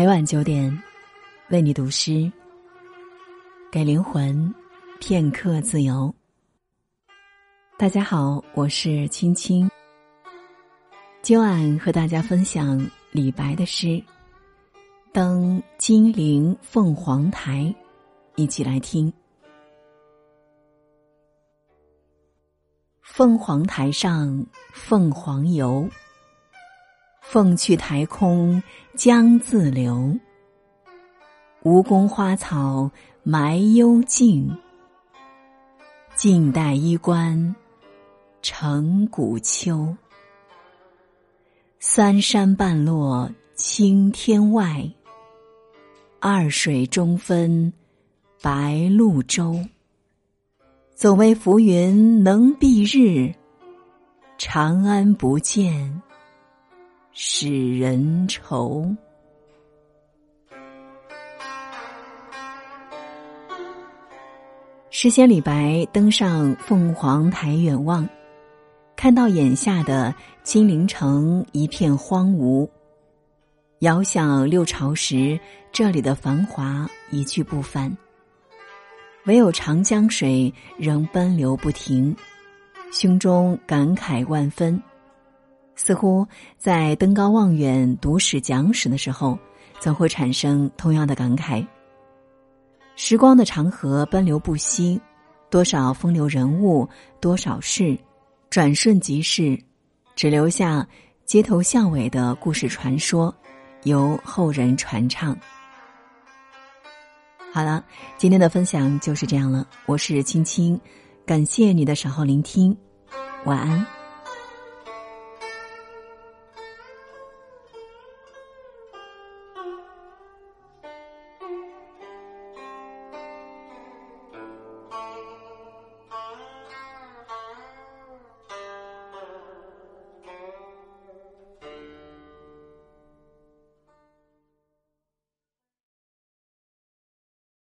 每晚九点，为你读诗，给灵魂片刻自由。大家好，我是青青。今晚和大家分享李白的诗《登金陵凤凰台》，一起来听。凤凰台上凤凰游。凤去台空江自流，吴宫花草埋幽径。静待衣冠成古丘。三山半落青天外，二水中分白鹭洲。总为浮云能蔽日，长安不见。使人愁。诗仙李白登上凤凰台远望，看到眼下的金陵城一片荒芜，遥想六朝时这里的繁华一去不返，唯有长江水仍奔流不停，胸中感慨万分。似乎在登高望远、读史讲史的时候，总会产生同样的感慨。时光的长河奔流不息，多少风流人物，多少事，转瞬即逝，只留下街头巷尾的故事传说，由后人传唱。好了，今天的分享就是这样了。我是青青，感谢你的守候聆听，晚安。